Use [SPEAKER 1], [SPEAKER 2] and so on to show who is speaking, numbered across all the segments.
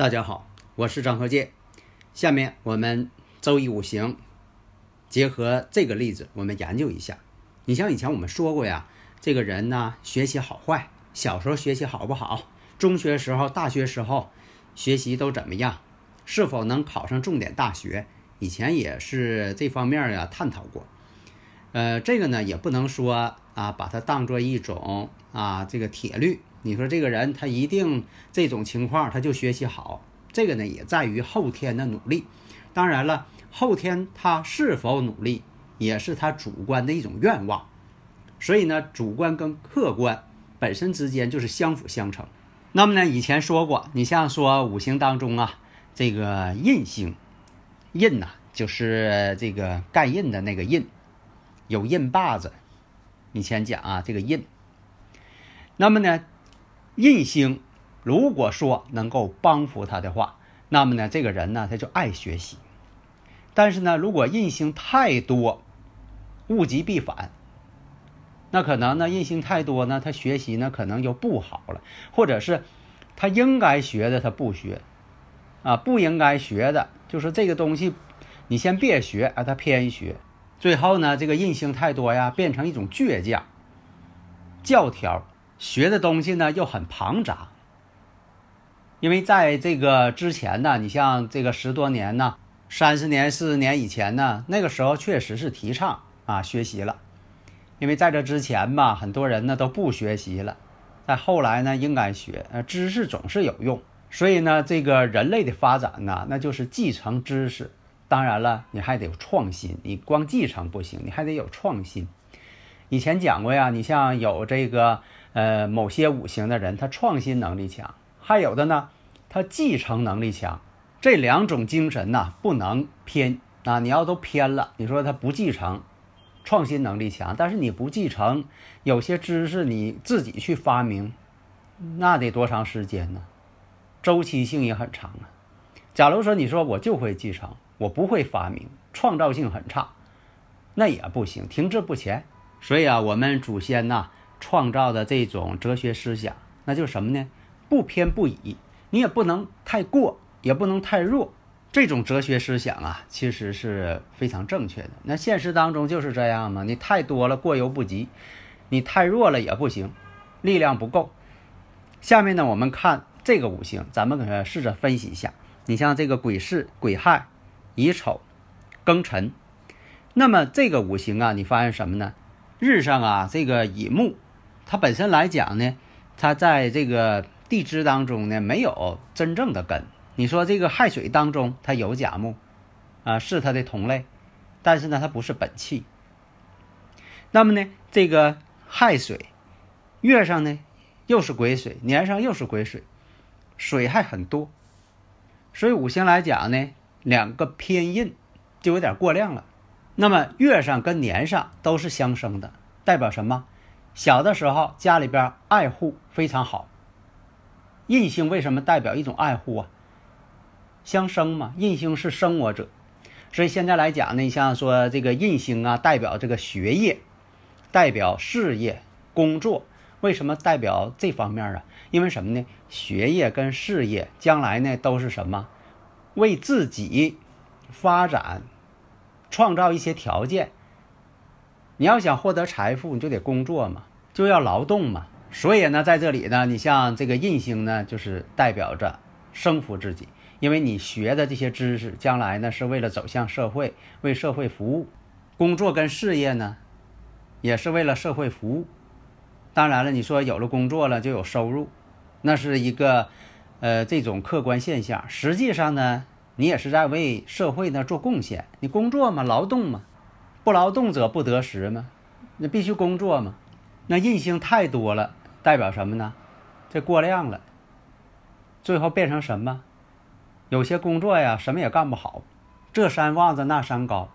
[SPEAKER 1] 大家好，我是张和介。下面我们周易五行结合这个例子，我们研究一下。你像以前我们说过呀，这个人呢学习好坏，小时候学习好不好，中学时候、大学时候学习都怎么样，是否能考上重点大学，以前也是这方面呀探讨过。呃，这个呢也不能说啊，把它当做一种啊这个铁律。你说这个人他一定这种情况他就学习好，这个呢也在于后天的努力。当然了，后天他是否努力也是他主观的一种愿望。所以呢，主观跟客观本身之间就是相辅相成。那么呢，以前说过，你像说五行当中啊，这个印星，印呐、就是这个盖印的那个印，有印把子。以前讲啊，这个印。那么呢？印星如果说能够帮扶他的话，那么呢，这个人呢他就爱学习。但是呢，如果印星太多，物极必反，那可能呢印星太多呢，他学习呢可能就不好了，或者是他应该学的他不学，啊，不应该学的，就是这个东西你先别学啊，他偏学，最后呢这个印星太多呀，变成一种倔强、教条。学的东西呢又很庞杂，因为在这个之前呢，你像这个十多年呢，三十年、四十年以前呢，那个时候确实是提倡啊学习了，因为在这之前吧，很多人呢都不学习了，在后来呢应该学，呃，知识总是有用，所以呢，这个人类的发展呢，那就是继承知识，当然了，你还得有创新，你光继承不行，你还得有创新。以前讲过呀，你像有这个。呃，某些五行的人，他创新能力强；还有的呢，他继承能力强。这两种精神呐，不能偏啊！你要都偏了，你说他不继承，创新能力强，但是你不继承，有些知识你自己去发明，那得多长时间呢？周期性也很长啊。假如说你说我就会继承，我不会发明，创造性很差，那也不行，停滞不前。所以啊，我们祖先呐。创造的这种哲学思想，那就是什么呢？不偏不倚，你也不能太过，也不能太弱。这种哲学思想啊，其实是非常正确的。那现实当中就是这样嘛，你太多了，过犹不及；你太弱了也不行，力量不够。下面呢，我们看这个五行，咱们给它试着分析一下。你像这个癸巳、癸亥、乙丑、庚辰，那么这个五行啊，你发现什么呢？日上啊，这个乙木。它本身来讲呢，它在这个地支当中呢没有真正的根。你说这个亥水当中它有甲木，啊是它的同类，但是呢它不是本气。那么呢这个亥水月上呢又是癸水，年上又是癸水，水还很多，所以五行来讲呢两个偏印就有点过量了。那么月上跟年上都是相生的，代表什么？小的时候，家里边爱护非常好。印星为什么代表一种爱护啊？相生嘛，印星是生我者，所以现在来讲呢，你像说这个印星啊，代表这个学业，代表事业、工作。为什么代表这方面啊？因为什么呢？学业跟事业将来呢都是什么？为自己发展创造一些条件。你要想获得财富，你就得工作嘛，就要劳动嘛。所以呢，在这里呢，你像这个印星呢，就是代表着生服自己，因为你学的这些知识，将来呢是为了走向社会，为社会服务。工作跟事业呢，也是为了社会服务。当然了，你说有了工作了就有收入，那是一个呃这种客观现象。实际上呢，你也是在为社会呢做贡献。你工作嘛，劳动嘛，不劳动者不得食嘛，那必须工作嘛。那印星太多了，代表什么呢？这过量了，最后变成什么？有些工作呀，什么也干不好，这山望着那山高，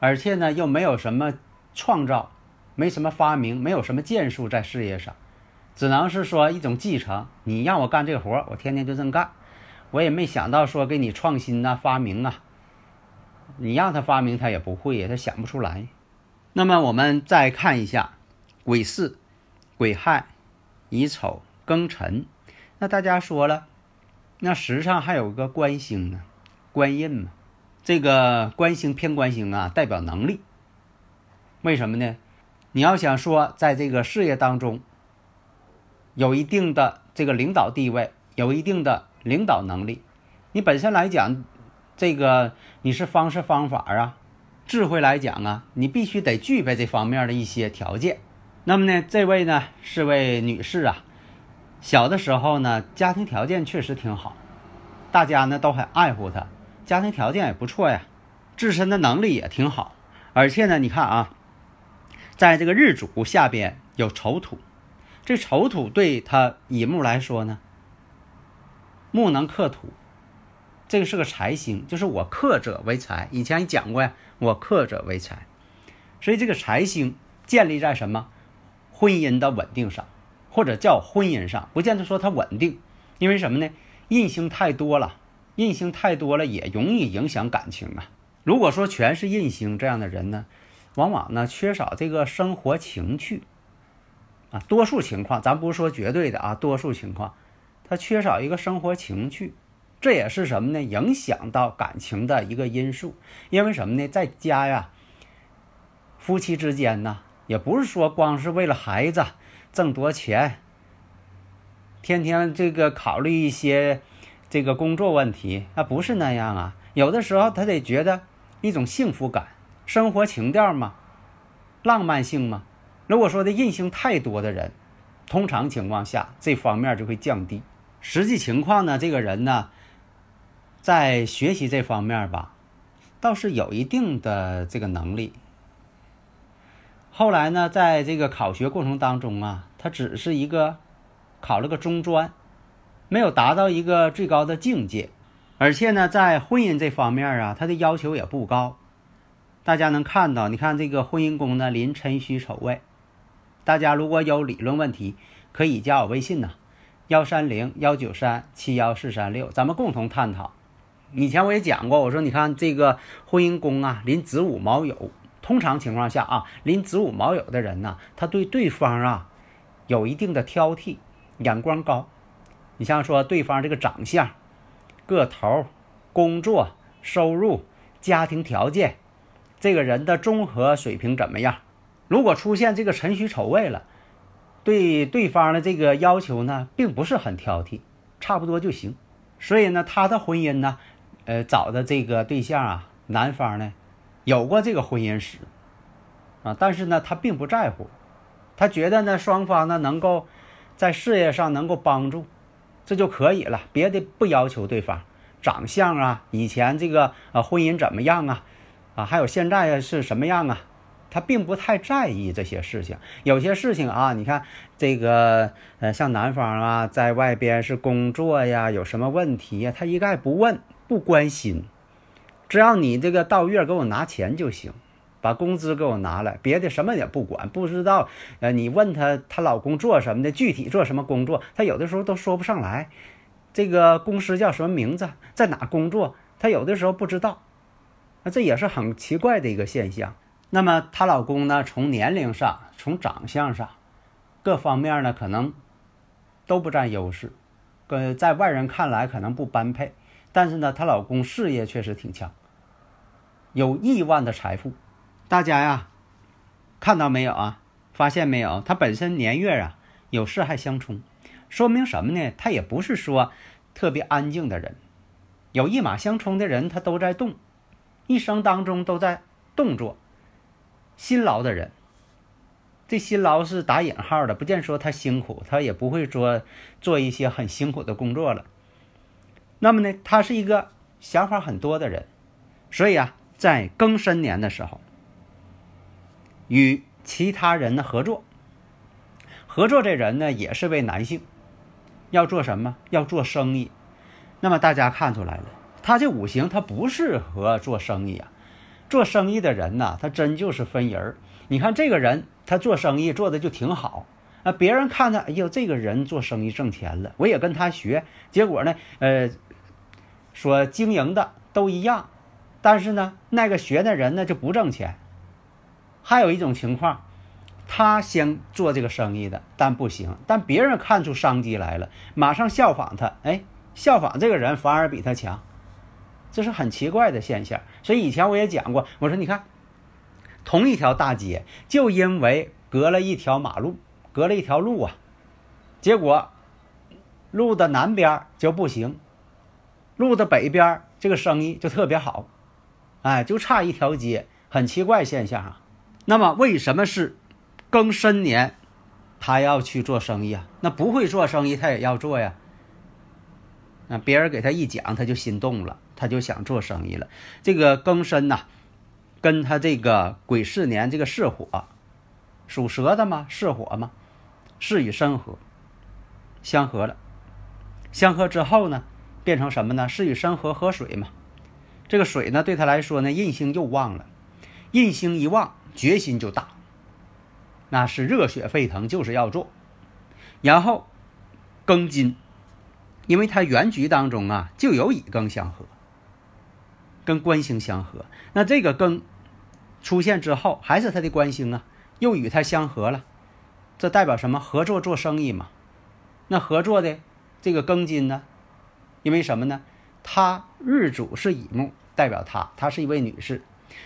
[SPEAKER 1] 而且呢，又没有什么创造，没什么发明，没有什么建树在事业上，只能是说一种继承。你让我干这活，我天天就这么干。我也没想到说给你创新呐、发明啊，你让他发明他也不会呀，他想不出来。那么我们再看一下癸巳、癸亥、乙丑、庚辰。那大家说了，那时上还有个官星呢，官印嘛。这个官星偏官星啊，代表能力。为什么呢？你要想说在这个事业当中有一定的这个领导地位，有一定的。领导能力，你本身来讲，这个你是方式方法啊，智慧来讲啊，你必须得具备这方面的一些条件。那么呢，这位呢是位女士啊，小的时候呢，家庭条件确实挺好，大家呢都很爱护她，家庭条件也不错呀，自身的能力也挺好，而且呢，你看啊，在这个日主下边有丑土，这丑土对她乙木来说呢。木能克土，这个是个财星，就是我克者为财。以前讲过呀，我克者为财，所以这个财星建立在什么婚姻的稳定上，或者叫婚姻上，不见得说它稳定，因为什么呢？印星太多了，印星太多了也容易影响感情啊。如果说全是印星这样的人呢，往往呢缺少这个生活情趣啊。多数情况，咱不是说绝对的啊，多数情况。他缺少一个生活情趣，这也是什么呢？影响到感情的一个因素。因为什么呢？在家呀，夫妻之间呢，也不是说光是为了孩子挣多钱，天天这个考虑一些这个工作问题，那不是那样啊。有的时候他得觉得一种幸福感，生活情调嘛，浪漫性嘛。如果说的印性太多的人，通常情况下这方面就会降低。实际情况呢，这个人呢，在学习这方面吧，倒是有一定的这个能力。后来呢，在这个考学过程当中啊，他只是一个考了个中专，没有达到一个最高的境界。而且呢，在婚姻这方面啊，他的要求也不高。大家能看到，你看这个婚姻宫呢，临辰戌丑未。大家如果有理论问题，可以加我微信呢。幺三零幺九三七幺四三六，咱们共同探讨。以前我也讲过，我说你看这个婚姻宫啊，临子午卯酉，通常情况下啊，临子午卯酉的人呢，他对对方啊有一定的挑剔，眼光高。你像说对方这个长相、个头、工作、收入、家庭条件，这个人的综合水平怎么样？如果出现这个辰戌丑未了。对对方的这个要求呢，并不是很挑剔，差不多就行。所以呢，他的婚姻呢，呃，找的这个对象啊，男方呢，有过这个婚姻史啊，但是呢，他并不在乎，他觉得呢，双方呢能够在事业上能够帮助，这就可以了，别的不要求对方长相啊，以前这个呃婚姻怎么样啊，啊，还有现在是什么样啊。他并不太在意这些事情，有些事情啊，你看这个，呃，像男方啊，在外边是工作呀，有什么问题呀，他一概不问，不关心，只要你这个到月给我拿钱就行，把工资给我拿来，别的什么也不管。不知道，呃，你问他她老公做什么的，具体做什么工作，他有的时候都说不上来。这个公司叫什么名字，在哪工作，他有的时候不知道，那这也是很奇怪的一个现象。那么她老公呢？从年龄上、从长相上，各方面呢，可能都不占优势，跟在外人看来可能不般配。但是呢，她老公事业确实挺强，有亿万的财富。大家呀，看到没有啊？发现没有？他本身年月啊有四害相冲，说明什么呢？他也不是说特别安静的人。有一马相冲的人，他都在动，一生当中都在动作。辛劳的人，这辛劳是打引号的，不见说他辛苦，他也不会说做一些很辛苦的工作了。那么呢，他是一个想法很多的人，所以啊，在庚申年的时候，与其他人的合作，合作这人呢也是位男性，要做什么？要做生意。那么大家看出来了，他这五行他不适合做生意啊。做生意的人呢，他真就是分人儿。你看这个人，他做生意做的就挺好啊，别人看他，哎呦，这个人做生意挣钱了，我也跟他学。结果呢，呃，所经营的都一样，但是呢，那个学的人呢就不挣钱。还有一种情况，他先做这个生意的，但不行，但别人看出商机来了，马上效仿他，哎，效仿这个人反而比他强。这是很奇怪的现象，所以以前我也讲过，我说你看，同一条大街，就因为隔了一条马路，隔了一条路啊，结果路的南边就不行，路的北边这个生意就特别好，哎，就差一条街，很奇怪现象啊。那么为什么是庚申年他要去做生意啊？那不会做生意他也要做呀。那别人给他一讲，他就心动了。他就想做生意了。这个庚申呐，跟他这个癸巳年这个巳火，属蛇的嘛，巳火嘛，巳与申合，相合了。相合之后呢，变成什么呢？是与申合合水嘛。这个水呢，对他来说呢，印星又旺了。印星一旺，决心就大，那是热血沸腾，就是要做。然后庚金，因为他原局当中啊，就有乙庚相合。跟官星相合，那这个庚出现之后，还是他的官星啊，又与他相合了，这代表什么？合作做生意嘛。那合作的这个庚金呢？因为什么呢？他日主是乙木，代表他，她是一位女士。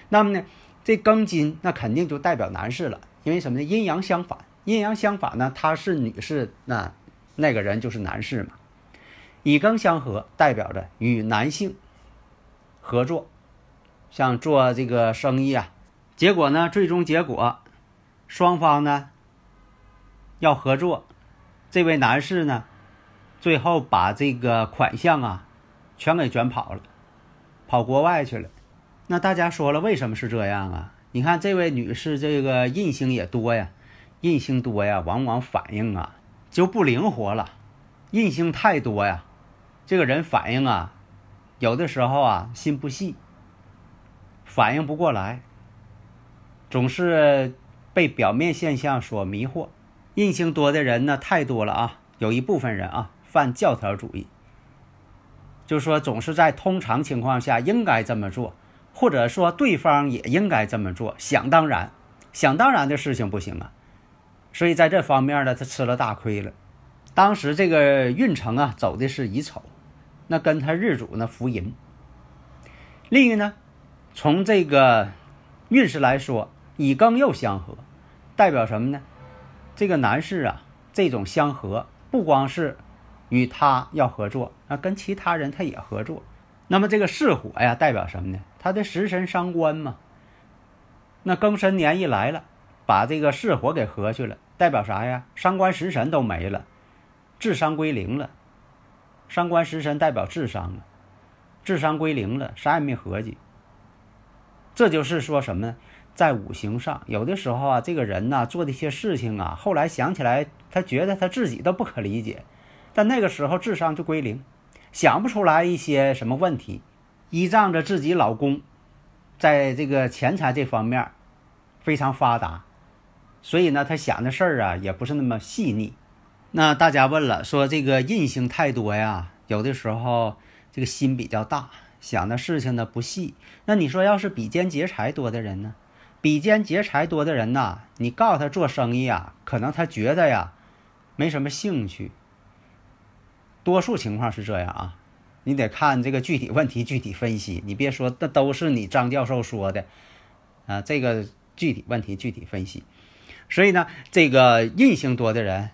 [SPEAKER 1] 那么呢，这庚金那肯定就代表男士了，因为什么呢？阴阳相反，阴阳相反呢，她是女士，那那个人就是男士嘛。乙庚相合，代表着与男性。合作，像做这个生意啊，结果呢，最终结果，双方呢要合作，这位男士呢，最后把这个款项啊，全给卷跑了，跑国外去了。那大家说了，为什么是这样啊？你看这位女士，这个印星也多呀，印星多呀，往往反应啊就不灵活了，印星太多呀，这个人反应啊。有的时候啊，心不细，反应不过来，总是被表面现象所迷惑。印星多的人呢，太多了啊。有一部分人啊，犯教条主义，就说总是在通常情况下应该这么做，或者说对方也应该这么做，想当然，想当然的事情不行啊。所以在这方面呢，他吃了大亏了。当时这个运程啊，走的是乙丑。那跟他日主呢福银。另一个呢，从这个运势来说，乙庚又相合，代表什么呢？这个男士啊，这种相合不光是与他要合作，啊，跟其他人他也合作。那么这个巳火呀，代表什么呢？他的食神伤官嘛。那庚申年一来了，把这个巳火给合去了，代表啥呀？伤官食神都没了，智商归零了。伤官食神代表智商啊，智商归零了，啥也没合计。这就是说什么呢？在五行上，有的时候啊，这个人呢做的一些事情啊，后来想起来，他觉得他自己都不可理解，但那个时候智商就归零，想不出来一些什么问题。依仗着自己老公，在这个钱财这方面非常发达，所以呢，他想的事儿啊，也不是那么细腻。那大家问了，说这个印星太多呀，有的时候这个心比较大，想的事情呢不细。那你说要是比肩劫财多的人呢？比肩劫财多的人呐，你告诉他做生意啊，可能他觉得呀没什么兴趣。多数情况是这样啊，你得看这个具体问题具体分析。你别说那都是你张教授说的啊，这个具体问题具体分析。所以呢，这个印性多的人。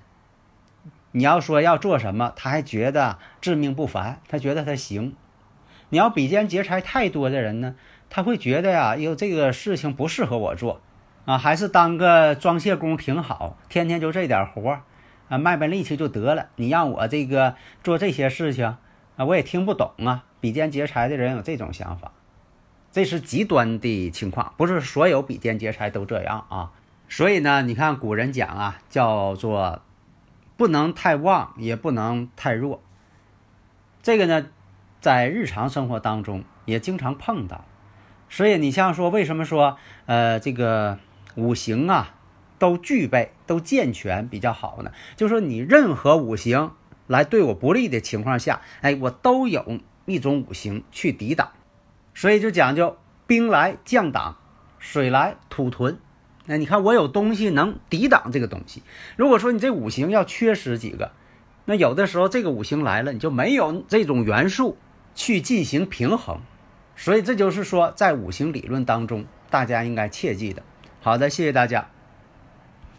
[SPEAKER 1] 你要说要做什么，他还觉得自命不凡，他觉得他行。你要比肩劫财太多的人呢，他会觉得呀，哟，这个事情不适合我做，啊，还是当个装卸工挺好，天天就这点活儿，啊，卖卖力气就得了。你让我这个做这些事情，啊，我也听不懂啊。比肩劫财的人有这种想法，这是极端的情况，不是所有比肩劫财都这样啊。所以呢，你看古人讲啊，叫做不能太旺，也不能太弱。这个呢，在日常生活当中也经常碰到。所以你像说，为什么说呃这个五行啊都具备、都健全比较好呢？就说你任何五行来对我不利的情况下，哎，我都有一种五行去抵挡。所以就讲究兵来将挡，水来土屯。那你看我有东西能抵挡这个东西。如果说你这五行要缺失几个，那有的时候这个五行来了，你就没有这种元素去进行平衡。所以这就是说，在五行理论当中，大家应该切记的。好的，谢谢大家。